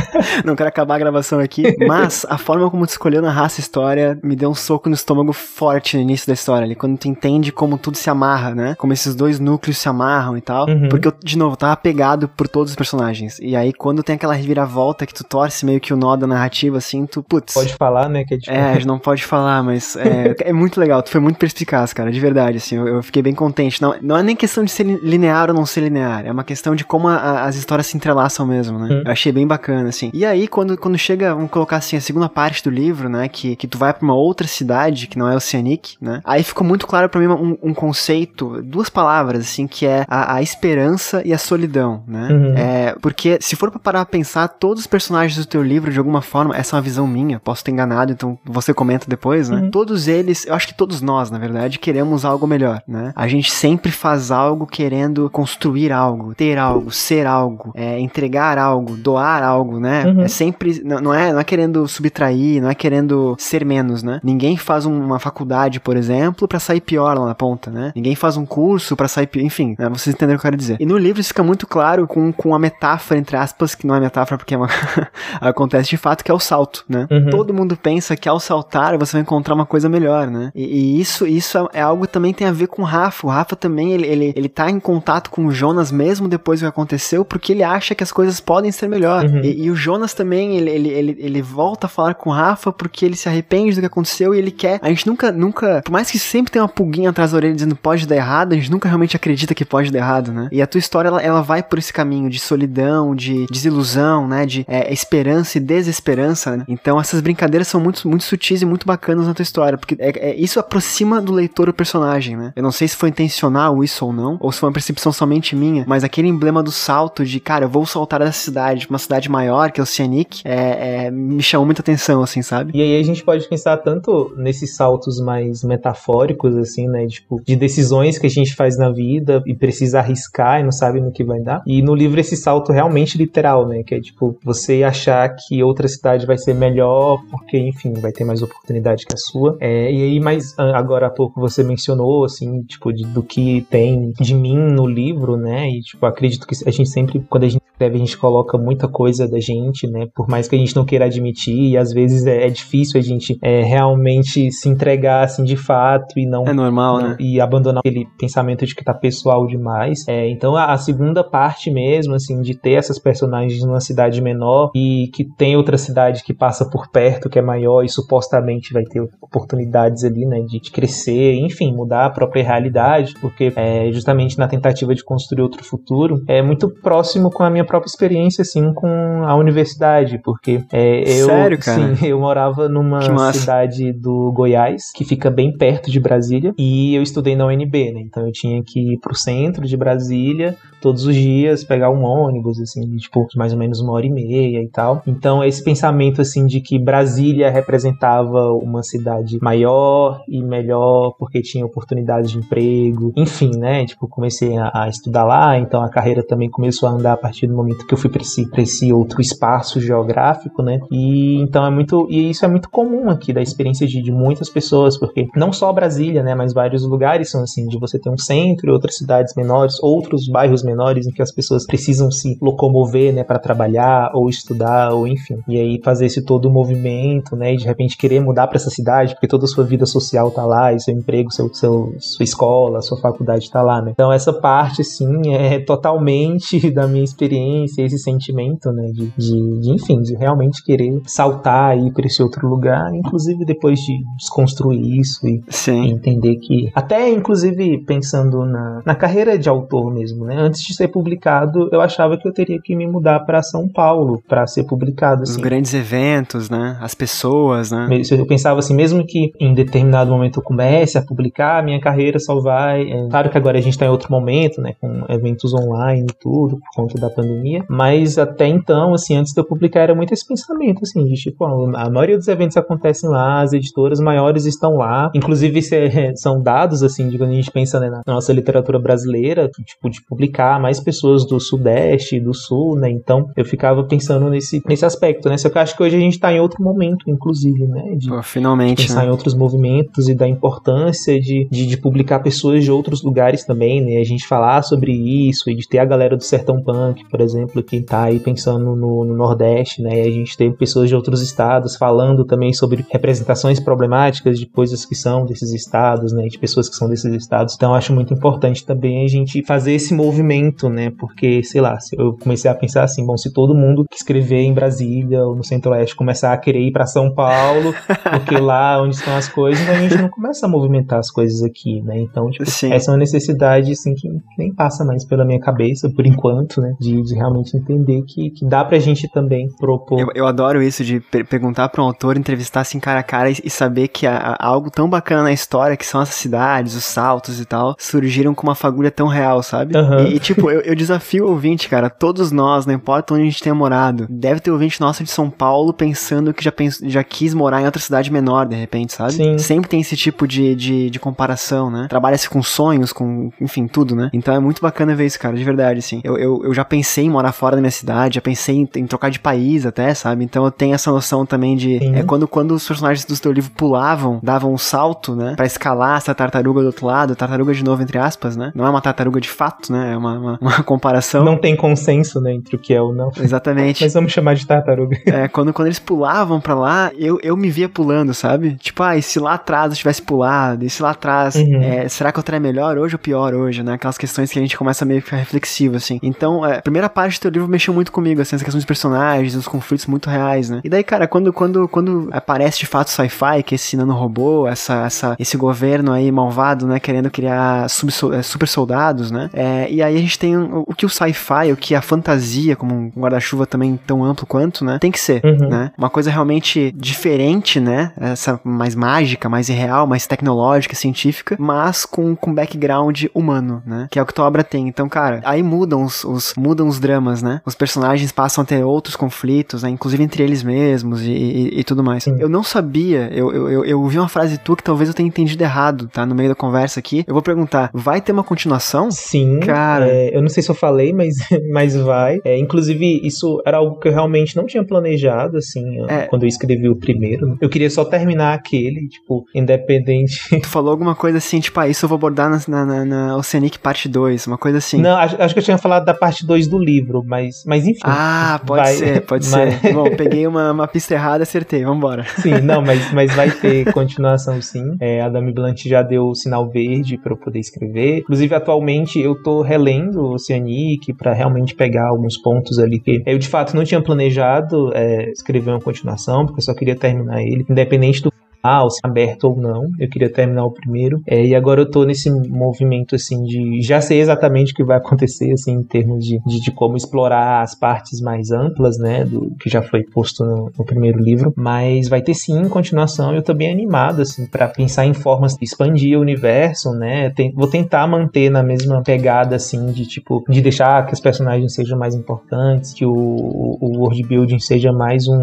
A: não quero acabar a gravação aqui, mas a forma como tu escolheu narrar essa história me deu um soco no estômago forte no início da história ali quando tu entende como tudo se amarra, né? Como esses dois núcleos se amarram e tal. Uhum. Porque eu, de novo, tava pegado por todos os personagens. E aí, quando tem aquela reviravolta que tu torce meio que o nó da narrativa, assim, tu, putz.
B: Pode falar, né? Que é,
A: é, a gente não pode falar, mas é, é muito legal. Tu foi muito perspicaz, cara, de verdade, assim. Eu, eu, fiquei bem contente. Não, não é nem questão de ser linear ou não ser linear. É uma questão de como a, a, as histórias se entrelaçam mesmo, né? Uhum. Eu achei bem bacana, assim. E aí, quando, quando chega, vamos colocar assim, a segunda parte do livro, né? Que, que tu vai pra uma outra cidade, que não é Oceanic, né? Aí ficou muito claro para mim um, um, conceito, duas palavras, assim, que é a, a esperança e a solidão, né? Uhum. É, porque se for pra parar a pensar, todos os personagens do teu livro, de alguma forma, essa é uma visão minha, posso ter enganado, então você comenta depois, né? Uhum. Todos eles, eu acho que todos nós, na verdade, queremos algo melhor, né? A gente sempre faz algo querendo construir algo, ter algo, ser algo, é, entregar algo, doar algo, né? Uhum. É sempre, não, não, é, não é querendo subtrair, não é querendo ser menos, né? Ninguém faz uma faculdade, por exemplo, para sair pior lá na ponta, né? Ninguém faz um curso para sair pior, enfim, né? vocês entenderam o que eu quero dizer. E no livro isso fica muito claro com, com a metáfora, entre aspas, que não é metáfora porque é uma (laughs) acontece de fato, que é o salto, né? Uhum. Todo mundo pensa que ao saltar você vai encontrar uma coisa melhor, né? E, e isso, isso é, é algo que também tem a ver com o Rafa. O Rafa também, ele, ele, ele tá em contato com o Jonas mesmo depois do que aconteceu, porque ele acha que as coisas podem ser melhor. Uhum. E, e, o Jonas também, ele, ele, ele, ele volta a falar com o Rafa porque ele se arrepende do que aconteceu e ele quer. A gente nunca, nunca, por mais que sempre tenha uma pulguinha atrás da orelha dizendo pode dar errado, a gente nunca realmente acredita que pode dar errado, né? E a tua história, ela, ela vai por esse caminho de solidão, de desilusão, né? De é, esperança e desesperança, né? Então essas brincadeiras são muito, muito sutis e muito bacanas na tua história, porque é, é, isso aproxima do leitor o personagem, né? Eu não sei se foi intencional isso ou não, ou se foi uma percepção somente minha, mas aquele emblema do salto de, cara, eu vou saltar dessa cidade uma cidade maior, que é o Oceanic, é, é, me chamou muita atenção, assim, sabe?
B: E aí a gente pode pensar tanto nesses saltos mais metafóricos, assim, né? Tipo, de decisões que a gente faz na vida e precisa arriscar e não sabe no que vai dar. E no livro esse salto realmente literal, né? Que é tipo, você achar que outra cidade vai ser melhor porque, enfim, vai ter mais oportunidade que a sua. É, e aí, mais ah, agora há pouco você mencionou, assim, tipo, de, do que tem de mim no livro, né? E, tipo, acredito que a gente sempre, quando a gente escreve, a gente coloca muita coisa da gente, né? Por mais que a gente não queira admitir, e às vezes é, é difícil a gente é, realmente se entregar, assim, de fato e não.
A: É normal,
B: não,
A: né?
B: E abandonar aquele pensamento de que tá pessoal demais. É, então, a, a segunda parte mesmo, assim, de ter essas personagens numa cidade menor e que tem outra cidade que passa por perto, que é maior e supostamente vai ter oportunidades ali, né, de crescer, enfim, mudar a própria realidade, porque é, justamente na tentativa de construir outro futuro, é muito próximo com a minha própria experiência, assim, com a universidade, porque é, eu,
A: Sério, cara?
B: Sim, (laughs) eu morava numa cidade do Goiás, que fica bem perto de Brasília, e eu estudei na UNB, né, então eu tinha que ir pro centro de Brasília todos os dias, pegar um ônibus, assim, de, tipo, mais ou menos uma hora e meia e tal. Então, esse pensamento, assim, de que Brasília representava uma cidade maior e melhor porque tinha oportunidades de emprego, enfim, né? Tipo, comecei a, a estudar lá, então a carreira também começou a andar a partir do momento que eu fui para esse, esse outro espaço geográfico, né? E então é muito, e isso é muito comum aqui, da experiência de, de muitas pessoas, porque não só Brasília, né? Mas vários lugares são assim, de você ter um centro outras cidades menores, outros bairros menores menores em que as pessoas precisam se locomover, né, para trabalhar ou estudar ou enfim. E aí fazer esse todo o movimento, né, e de repente querer mudar para essa cidade porque toda a sua vida social tá lá, e seu emprego, seu, seu sua escola, sua faculdade tá lá, né? Então essa parte sim é totalmente (laughs) da minha experiência, esse sentimento, né, de, de, de enfim, de realmente querer saltar aí para esse outro lugar, inclusive depois de desconstruir isso e, e entender que até inclusive pensando na, na carreira de autor mesmo, né? Antes de ser publicado, eu achava que eu teria que me mudar para São Paulo para ser publicado. Assim.
A: Os grandes eventos, né? As pessoas, né?
B: Eu pensava assim, mesmo que em determinado momento eu comece a publicar, minha carreira só vai. É, claro que agora a gente está em outro momento, né? Com eventos online e tudo, por conta da pandemia. Mas até então, assim, antes de eu publicar, era muito esse pensamento, assim, de tipo, a maioria dos eventos acontecem lá, as editoras maiores estão lá. Inclusive, é, (laughs) são dados, assim, de quando a gente pensa né, na nossa literatura brasileira, tipo, de publicar mais pessoas do Sudeste, do Sul, né? Então eu ficava pensando nesse, nesse aspecto, né? Só que eu acho que hoje a gente está em outro momento, inclusive, né?
A: De, Pô, finalmente.
B: Pensar
A: né?
B: em outros movimentos e da importância de, de, de, publicar pessoas de outros lugares também, né? A gente falar sobre isso e de ter a galera do Sertão Punk, por exemplo, que tá aí pensando no, no Nordeste, né? E a gente tem pessoas de outros estados falando também sobre representações problemáticas de coisas que são desses estados, né? De pessoas que são desses estados. Então, acho muito importante também a gente fazer esse movimento, né? Porque, sei lá, eu comecei a pensar assim, bom, se todo mundo que escrever em Brasília ou no Centro-Oeste começar a querer ir para São Paulo, (laughs) porque lá onde estão as coisas, a gente não começa a movimentar as coisas aqui, né? Então, tipo, Sim. essa é uma necessidade, assim, que nem passa mais pela minha cabeça, por enquanto, né? De, de realmente entender que, que dá pra gente também propor.
A: Eu, eu adoro isso de per perguntar pra um autor, entrevistar assim cara a cara e, e saber que há, há algo tão bacana na história, que são essas cidades, os saltos e tal, surgiram com uma fagulha tão real, sabe? Uhum. E, tipo, eu, eu desafio o ouvinte, cara, todos nós, não importa onde a gente tenha morado, deve ter ouvinte nosso de São Paulo pensando que já, pens já quis morar em outra cidade menor, de repente, sabe? Sim. Sempre tem esse tipo de, de, de comparação, né? Trabalha-se com sonhos, com, enfim, tudo, né? Então é muito bacana ver isso, cara, de verdade, assim. Eu, eu, eu já pensei em morar fora da minha cidade, já pensei em, em trocar de país até, sabe? Então eu tenho essa noção também de. É quando, quando os personagens do teu livro pulavam, davam um salto, né? Pra escalar essa tartaruga do outro lado, tartaruga de novo, entre aspas, né? Não é uma tartaruga de fato, né? É uma, uma, uma comparação.
B: Não tem consenso, né, entre o que é ou não.
A: Exatamente.
B: Mas vamos chamar de tartaruga.
A: É, quando, quando eles pulavam pra lá, eu, eu me via pulando, sabe? Tipo, ah, e se lá atrás eu tivesse pulado, e se lá atrás, uhum. é, será que eu teria melhor hoje ou pior hoje, né? Aquelas questões que a gente começa a meio que ficar reflexivo, assim. Então, é, a primeira parte do teu livro mexeu muito comigo, assim, essa questão dos personagens, os conflitos muito reais, né? E daí, cara, quando, quando, quando aparece de fato sci-fi, que é esse nano-robô, essa, essa, esse governo aí malvado, né, querendo criar é, super soldados, né? É, e aí a gente tem o, o que o sci-fi, o que a fantasia, como um guarda-chuva também tão amplo quanto, né, tem que ser, uhum. né? Uma coisa realmente diferente, né? Essa mais mágica, mais irreal, mais tecnológica, científica, mas com, com background humano, né? Que é o que tua obra tem. Então, cara, aí mudam os, os mudam os dramas, né? Os personagens passam a ter outros conflitos, né? Inclusive entre eles mesmos e, e, e tudo mais. Sim. Eu não sabia, eu, eu, eu, eu ouvi uma frase tua que talvez eu tenha entendido errado, tá? No meio da conversa aqui. Eu vou perguntar, vai ter uma continuação?
B: Sim. Cara. É, eu não sei se eu falei, mas, (laughs) mas vai. É, inclusive, isso era algo que eu realmente não tinha planejado, assim, é. quando eu escrevi o primeiro. Eu queria só terminar aquele, tipo, independente. (laughs)
A: Tu falou alguma coisa assim, tipo, ah, isso eu vou abordar na, na, na Oceanic parte 2, uma coisa assim.
B: Não, acho, acho, que eu tinha falado da parte 2 do livro, mas, mas enfim.
A: Ah, pode vai, ser, pode (laughs) mas... ser. Bom, peguei uma, uma pista errada, acertei, vambora.
B: Sim, não, mas, mas vai ter continuação sim. É, a Dami Blunt já deu o sinal verde para eu poder escrever. Inclusive, atualmente eu tô relendo o Oceanic para realmente pegar alguns pontos ali que eu de fato não tinha planejado é, escrever uma continuação, porque eu só queria terminar ele, independente do ah, se aberto ou não. Eu queria terminar o primeiro. É, e agora eu tô nesse movimento, assim, de já sei exatamente o que vai acontecer, assim, em termos de, de, de como explorar as partes mais amplas, né, do que já foi posto no, no primeiro livro. Mas vai ter sim continuação. Eu tô bem animado, assim, para pensar em formas de expandir o universo, né. Tem, vou tentar manter na mesma pegada, assim, de tipo, de deixar que os personagens sejam mais importantes, que o, o world building seja mais um,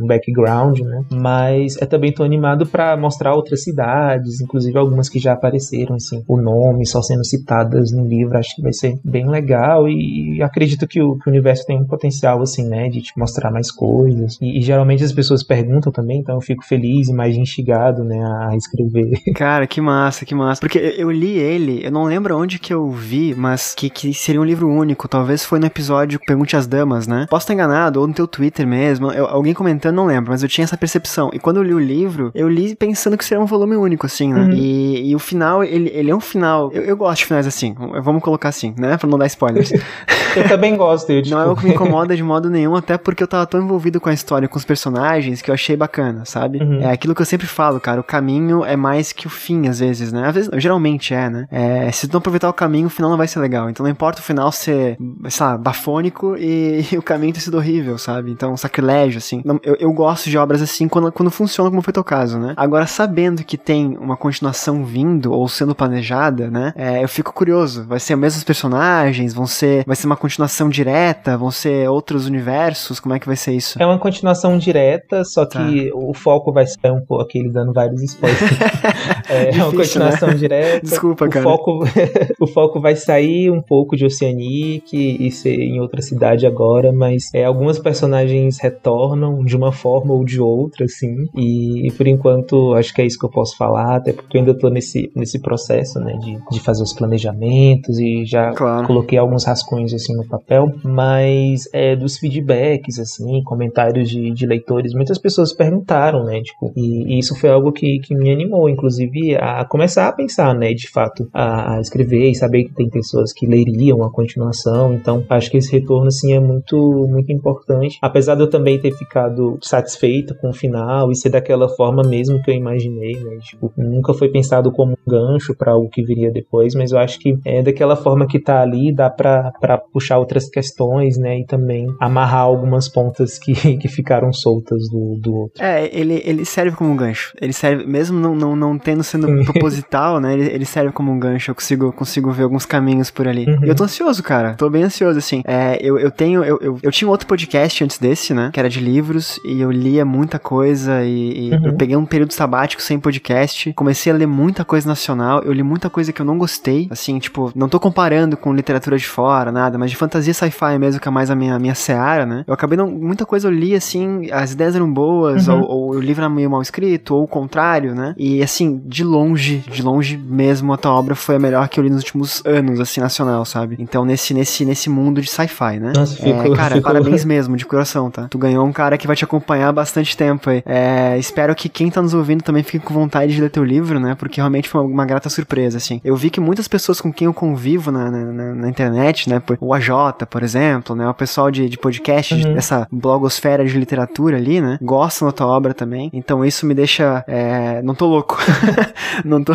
B: um background, né. Mas eu também tô animado para mostrar outras cidades, inclusive algumas que já apareceram, assim, o nome só sendo citadas no livro, acho que vai ser bem legal e acredito que o, que o universo tem um potencial, assim, né, de te mostrar mais coisas. E, e, geralmente as pessoas perguntam também, então eu fico feliz e mais instigado, né, a escrever. (laughs)
A: Cara, que massa, que massa. Porque eu, eu li ele, eu não lembro onde que eu vi, mas que, que seria um livro único, talvez foi no episódio Pergunte às Damas, né? Posso estar enganado, ou no teu Twitter mesmo, eu, alguém comentando, não lembro, mas eu tinha essa percepção. E quando eu li o livro, eu eu li pensando que seria um volume único, assim, né? Uhum. E, e, o final, ele, ele é um final. Eu, eu gosto de finais assim, vamos colocar assim, né? Pra não dar spoilers. (laughs)
B: eu também gosto, eu,
A: tipo... Não é o que me incomoda de modo nenhum, até porque eu tava tão envolvido com a história, com os personagens, que eu achei bacana, sabe? Uhum. É aquilo que eu sempre falo, cara, o caminho é mais que o fim, às vezes, né? Às vezes, geralmente é, né? É, se tu não aproveitar o caminho, o final não vai ser legal. Então não importa o final ser, sei lá, bafônico e, (laughs) e o caminho ter sido horrível, sabe? Então, sacrilégio, assim. Eu, eu gosto de obras assim quando, quando funciona como foi teu caso, né? Agora, sabendo que tem uma continuação vindo ou sendo planejada, né? É, eu fico curioso. Vai ser os mesmos personagens? Vão ser. Vai ser uma continuação direta? Vão ser outros universos? Como é que vai ser isso?
B: É uma continuação direta, só que tá. o foco vai ser um pouco aquele dando vários spoilers. (laughs) é, Difícil, uma continuação né? direta.
A: Desculpa,
B: o
A: cara.
B: Foco, (laughs) o foco vai sair um pouco de Oceanic e ser em outra cidade agora, mas é, algumas personagens retornam de uma forma ou de outra, assim. E por enquanto acho que é isso que eu posso falar, até porque eu ainda tô nesse, nesse processo, né, de, de fazer os planejamentos e já claro. coloquei alguns rascunhos, assim, assim no papel, mas é, dos feedbacks, assim, comentários de, de leitores, muitas pessoas perguntaram, né, tipo, e, e, isso foi algo que, que me animou, inclusive, a começar a pensar, né, de fato, a, a escrever e saber que tem pessoas que leriam a continuação, então acho que esse retorno, assim, é muito, muito importante, apesar de eu também ter ficado satisfeito com o final e ser daquela forma mesmo que eu imaginei, né, tipo, nunca foi pensado como um gancho para algo que viria depois, mas eu acho que é daquela forma que tá ali, dá para puxar outras questões, né, e também amarrar algumas pontas que, (laughs) que ficaram soltas do, do outro.
A: É, ele, ele serve como um gancho. Ele serve, mesmo não, não, não tendo sendo (laughs) proposital, né, ele, ele serve como um gancho. Eu consigo, consigo ver alguns caminhos por ali. Uhum. E eu tô ansioso, cara. Tô bem ansioso, assim. É, eu, eu tenho, eu, eu, eu, tinha um outro podcast antes desse, né, que era de livros, e eu lia muita coisa, e, e uhum. eu peguei um período sabático sem podcast, comecei a ler muita coisa nacional, eu li muita coisa que eu não gostei, assim, tipo, não tô comparando com literatura de fora, nada, mas de fantasia sci-fi mesmo, que é mais a minha, minha seara, né? Eu acabei não. Muita coisa eu li assim, as ideias eram boas, uhum. ou, ou, o livro era meio mal escrito, ou o contrário, né? E assim, de longe, de longe mesmo, a tua obra foi a melhor que eu li nos últimos anos, assim, nacional, sabe? Então, nesse, nesse, nesse mundo de sci-fi, né?
B: Nossa,
A: é, cara, parabéns mesmo, de coração, tá? Tu ganhou um cara que vai te acompanhar bastante tempo aí. É, espero que quem tá nos ouvindo também fique com vontade de ler teu livro, né? Porque realmente foi uma, grata surpresa, assim. Eu vi que muitas pessoas com quem eu convivo na, na, na internet, né? O AJ, por exemplo, né? O pessoal de, de podcast, uhum. dessa blogosfera de literatura ali, né? Gostam da tua obra também. Então isso me deixa. É... Não tô louco. (laughs) não tô.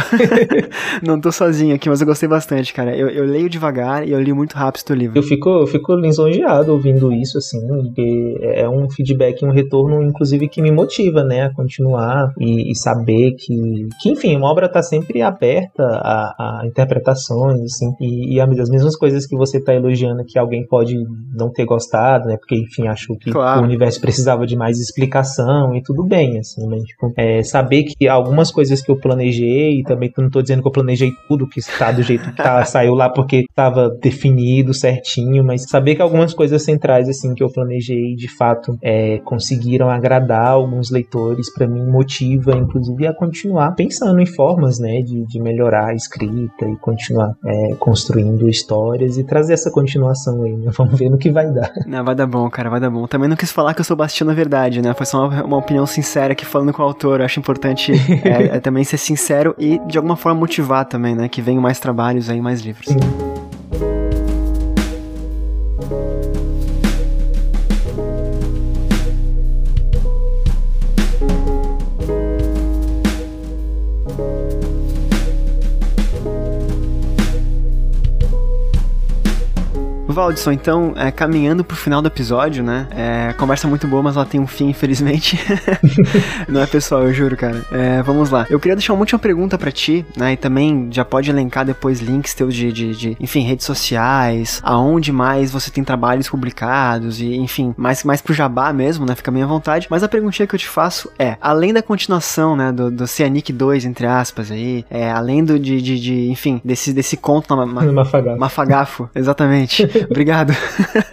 A: (laughs) não tô sozinho aqui, mas eu gostei bastante, cara. Eu, eu leio devagar e eu li muito rápido o teu livro.
B: Eu fico, eu fico lisonjeado ouvindo isso, assim, porque é um feedback, um retorno, inclusive, que me motiva, né? A continuar e, e saber que, que, enfim, uma obra tá sempre aberta a, a interpretações, assim, e, e as mesmas coisas que você tá elogiando que alguém pode não ter gostado, né? Porque, enfim, achou que claro. o universo precisava de mais explicação e tudo bem, assim, né? Tipo, é, saber que algumas coisas que eu planejei, também não tô dizendo que eu planejei tudo que está do jeito que tá, (laughs) saiu lá porque estava definido certinho, mas saber que algumas coisas centrais, assim, que eu planejei, de fato, é, conseguiram agradar alguns leitores, para mim inclusive, a continuar pensando em formas, né, de, de melhorar a escrita e continuar é, construindo histórias e trazer essa continuação aí, né? (laughs) Vamos ver no que vai dar.
A: Não, vai dar bom, cara, vai dar bom. Também não quis falar que eu sou Bastião na verdade, né? Foi só uma, uma opinião sincera aqui falando com o autor. Eu acho importante (laughs) é, é, também ser sincero e de alguma forma motivar também, né? Que venham mais trabalhos aí, mais livros. Sim. Valdson, então, é, caminhando pro final do episódio, né? É, conversa muito boa, mas ela tem um fim, infelizmente. (laughs) Não é pessoal, eu juro, cara. É, vamos lá. Eu queria deixar uma última pergunta para ti, né? E também já pode elencar depois links teus de, de, de, enfim, redes sociais, aonde mais você tem trabalhos publicados e, enfim, mais, mais pro jabá mesmo, né? Fica bem à vontade. Mas a perguntinha que eu te faço é, além da continuação, né, do, do Cianic 2, entre aspas, aí, é, além do, de, de, de, enfim, desse, desse conto na, ma, (laughs)
B: Mafagafo.
A: Mafagafo, exatamente. (laughs) (laughs) Obrigado.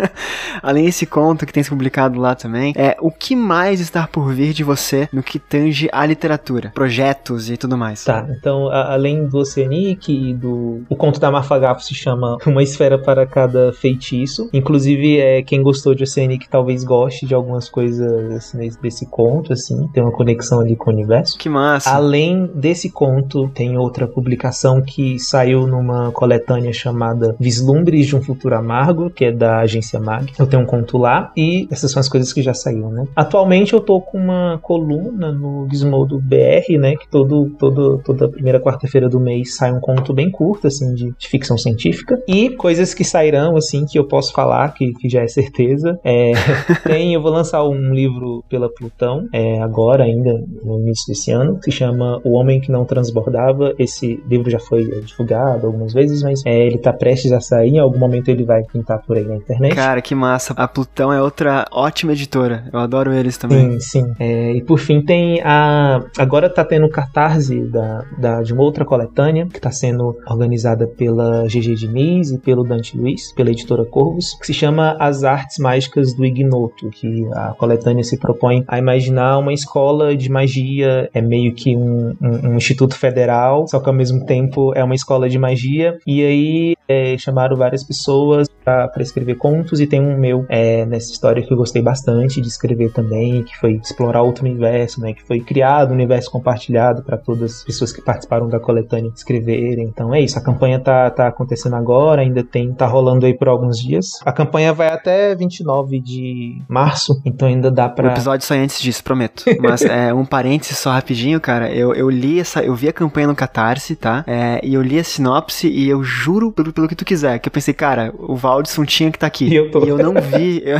A: (laughs) Além desse conto que tem se publicado lá também, é o que mais está por vir de você no que tange a literatura, projetos e tudo mais.
B: Tá, então a, além do Oceanic e do o conto da Mafagafo se chama (laughs) Uma Esfera para Cada Feitiço. Inclusive, é, quem gostou de Oceanic talvez goste de algumas coisas assim, desse conto, assim, tem uma conexão ali com o universo.
A: Que massa.
B: Além desse conto, tem outra publicação que saiu numa coletânea chamada Vislumbres de um Futuro Amargo Que é da agência Mag. Eu tenho um conto lá e essas são as coisas que já saíram, né? Atualmente eu tô com uma coluna no Gizmodo BR, né? Que todo, todo, toda primeira quarta-feira do mês sai um conto bem curto, assim, de, de, ficção científica. E coisas que sairão, assim, que eu posso falar, que, que já é certeza. É, (laughs) tem, eu vou lançar um livro pela Plutão, é, agora ainda, no início desse ano, que se chama O Homem que Não Transbordava. Esse livro já foi divulgado algumas vezes, mas é, ele tá prestes a sair. Em algum momento ele vai pintar por aí na internet.
A: Cara, que massa. A Plutão é outra ótima editora. Eu adoro eles também.
B: Sim, sim. É, e por fim tem a. Agora tá tendo o Catarse da, da, de uma outra coletânea, que tá sendo organizada pela GG Diniz e pelo Dante Luiz, pela editora Corvos, que se chama As Artes Mágicas do Ignoto, que a coletânea se propõe a imaginar uma escola de magia, é meio que um, um, um instituto federal, só que ao mesmo tempo é uma escola de magia, e aí é, chamaram várias pessoas para escrever contos e tem um meu é, nessa história que eu gostei bastante de escrever também, que foi explorar outro universo, né? Que foi criado um universo compartilhado para todas as pessoas que participaram da coletânea escreverem. Então é isso, a campanha tá, tá acontecendo agora, ainda tem, tá rolando aí por alguns dias. A campanha vai até 29 de março, então ainda dá para
A: O episódio sai antes disso, prometo. Mas (laughs) é um parênteses só rapidinho, cara. Eu, eu li essa, eu vi a campanha no Catarse, tá? É, e eu li a sinopse e eu juro pelo, pelo que tu quiser, que eu pensei, cara, o Valdson tinha que estar tá aqui.
B: E eu, tô.
A: e eu não vi. Eu...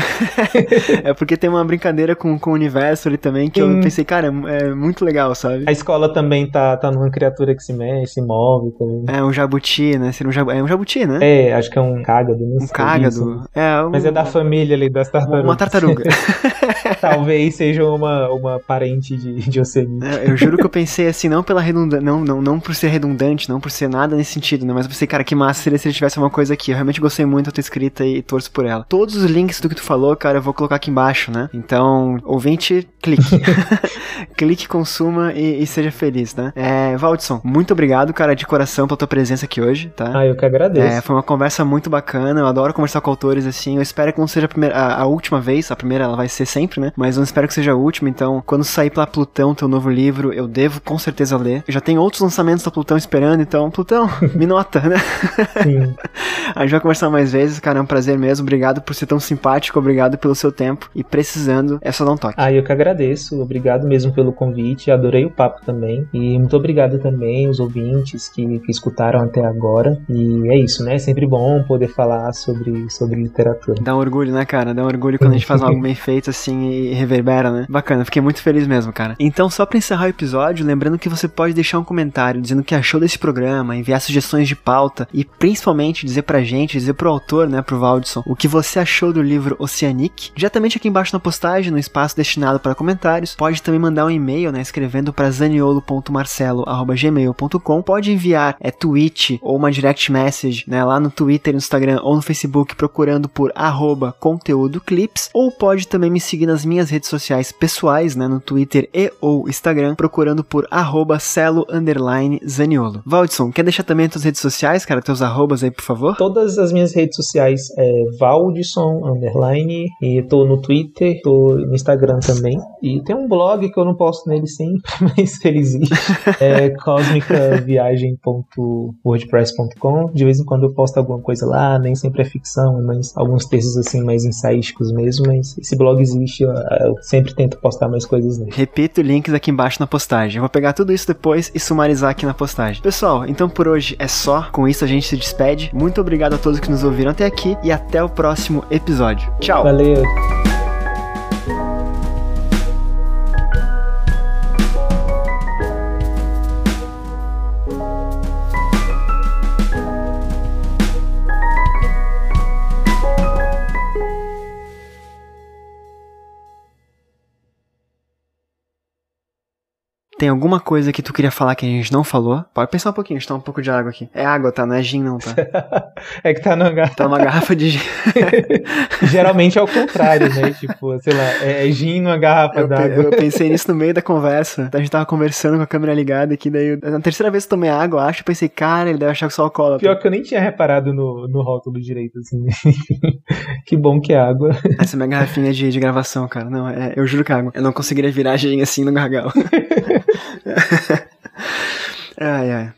A: (laughs) é porque tem uma brincadeira com, com o universo ali também que Sim. eu pensei, cara, é, muito legal, sabe?
B: A escola também tá, tá numa criatura que se mexe, se move também.
A: É um jabuti, né? Seria um é um jabuti, né?
B: É, acho que é um cágado.
A: um cágado.
B: É, um... Mas é da família ali das tartarugas.
A: Uma tartaruga. (laughs)
B: Talvez seja uma, uma parente de, de oceanite.
A: É, eu juro que eu pensei assim, não pela redundância, não, não, não por ser redundante, não por ser nada nesse sentido, né? Mas eu pensei, cara, que massa seria se ele tivesse uma coisa aqui. Eu realmente gostei muito da tua escrita e torço por ela. Todos os links do que tu falou, cara, eu vou colocar aqui embaixo, né? Então, ouvinte, clique. (laughs) clique, consuma e, e, seja feliz, né? É, Valdson, muito obrigado, cara, de coração pela tua presença aqui hoje, tá?
B: Ah, eu que agradeço.
A: É, foi uma conversa muito bacana, eu adoro conversar com autores assim, eu espero que não seja a, primeira, a, a última vez, a primeira ela vai ser sempre, né? Mas eu espero que seja a última, então, quando sair pela Plutão, teu novo livro, eu devo com certeza ler. Eu já tem outros lançamentos da Plutão esperando, então, Plutão, (laughs) me nota, né? Sim. (laughs) a gente vai conversar mais vezes, cara, é um prazer mesmo. Obrigado por ser tão simpático, obrigado pelo seu tempo. E precisando, é só dar um toque.
B: Ah, eu que agradeço. Obrigado mesmo pelo convite. Adorei o papo também. E muito obrigado também os ouvintes que, que escutaram até agora. E é isso, né? É sempre bom poder falar sobre, sobre literatura.
A: Dá um orgulho, né, cara? Dá um orgulho quando a gente faz algo bem feito assim e reverbera, né? Bacana, fiquei muito feliz mesmo, cara. Então, só pra encerrar o episódio, lembrando que você pode deixar um comentário dizendo o que achou desse programa, enviar sugestões de pauta e principalmente dizer pra gente, dizer pro autor, né, pro Valdson, o que você achou do livro Oceanic. Diretamente aqui embaixo na postagem, no espaço destinado para comentários. Pode também mandar um e-mail, né, escrevendo para zaniolo.marcelo@gmail.com. Pode enviar é tweet ou uma direct message, né, lá no Twitter, no Instagram ou no Facebook procurando por arroba conteúdo clips, ou pode também me seguir nas minhas redes sociais pessoais, né, no Twitter e ou Instagram, procurando por arroba celo underline zaniolo. Valdson, quer deixar também as tuas redes sociais, cara, teus arrobas aí, por favor?
B: Todas as minhas redes sociais é Valdson underline, e tô no Twitter, tô no Instagram também, e tem um blog que eu não posto nele sempre, (laughs) mas ele existe, é cosmicaviagem.wordpress.com, de vez em quando eu posto alguma coisa lá, nem sempre é ficção, mas alguns textos assim mais ensaísticos mesmo, mas esse blog existe, eu, eu sempre tento postar mais coisas nele.
A: Repito, links aqui embaixo na postagem. Eu vou pegar tudo isso depois e sumarizar aqui na postagem. Pessoal, então por hoje é só. Com isso a gente se despede. Muito obrigado a todos que nos ouviram até aqui e até o próximo episódio. Tchau.
B: Valeu.
A: Tem alguma coisa que tu queria falar que a gente não falou? Pode pensar um pouquinho, a gente tá um pouco de água aqui. É água, tá? Não é gin, não, tá? (laughs)
B: é que tá numa garrafa.
A: Tá numa garrafa de gin. (laughs)
B: Geralmente é o contrário, né? Tipo, sei lá, é, é gin numa garrafa d'água.
A: Eu pensei nisso no meio da conversa. A gente tava conversando com a câmera ligada aqui, daí eu, na terceira vez que tomei água, acho, eu pensei, cara, ele deve achar que só alcoólatra.
B: Pior que eu nem tinha reparado no, no rótulo direito, assim. (laughs) que bom que é água.
A: Essa é minha garrafinha de, de gravação, cara. Não, é, eu juro que é água. Eu não conseguiria virar gin assim no gargalo. (laughs) ai, ai.